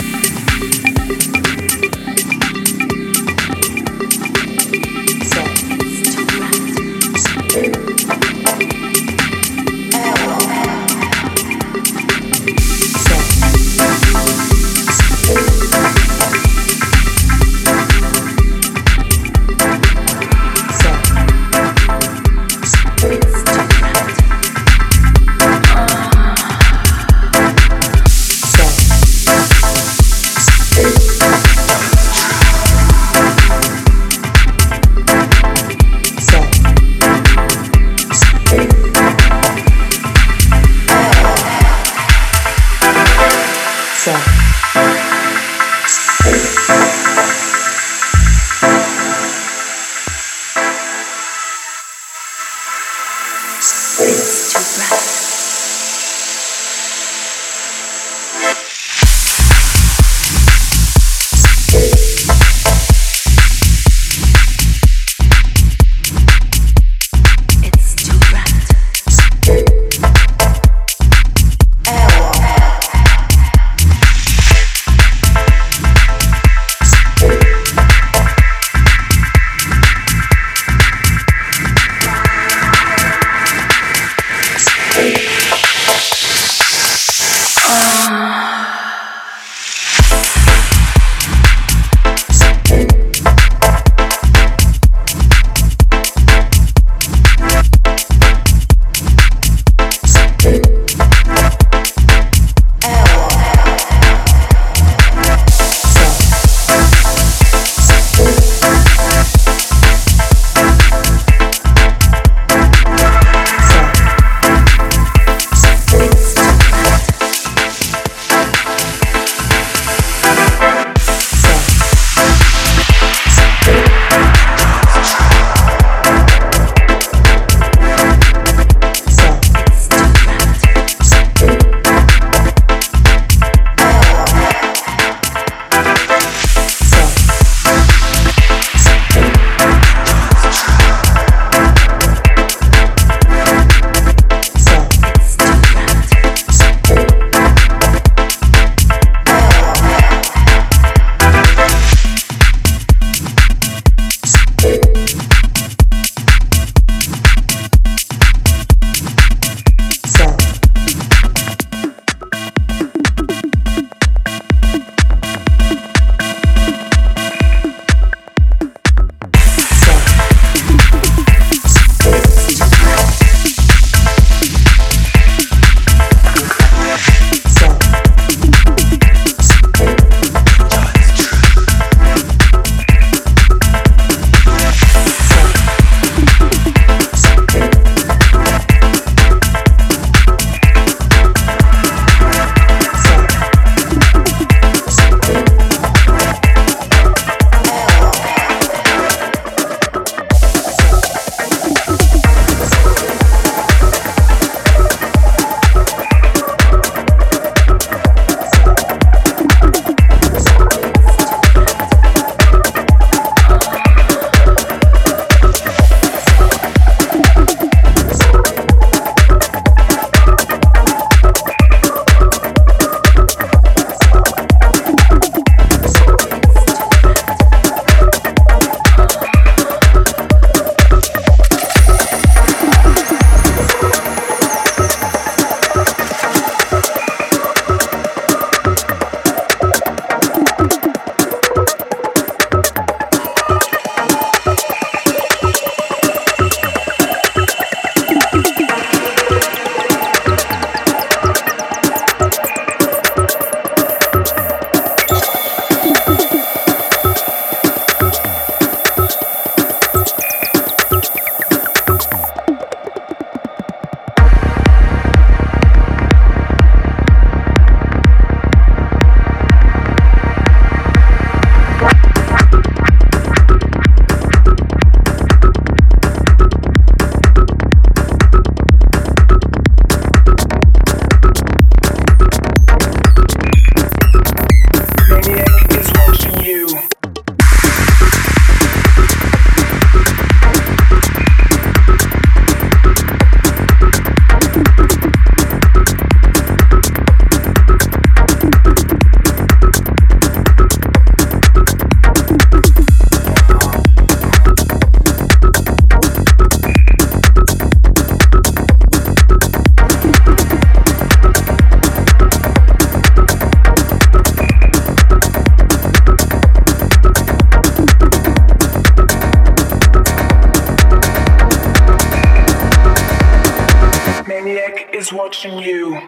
So. Maniac is watching you.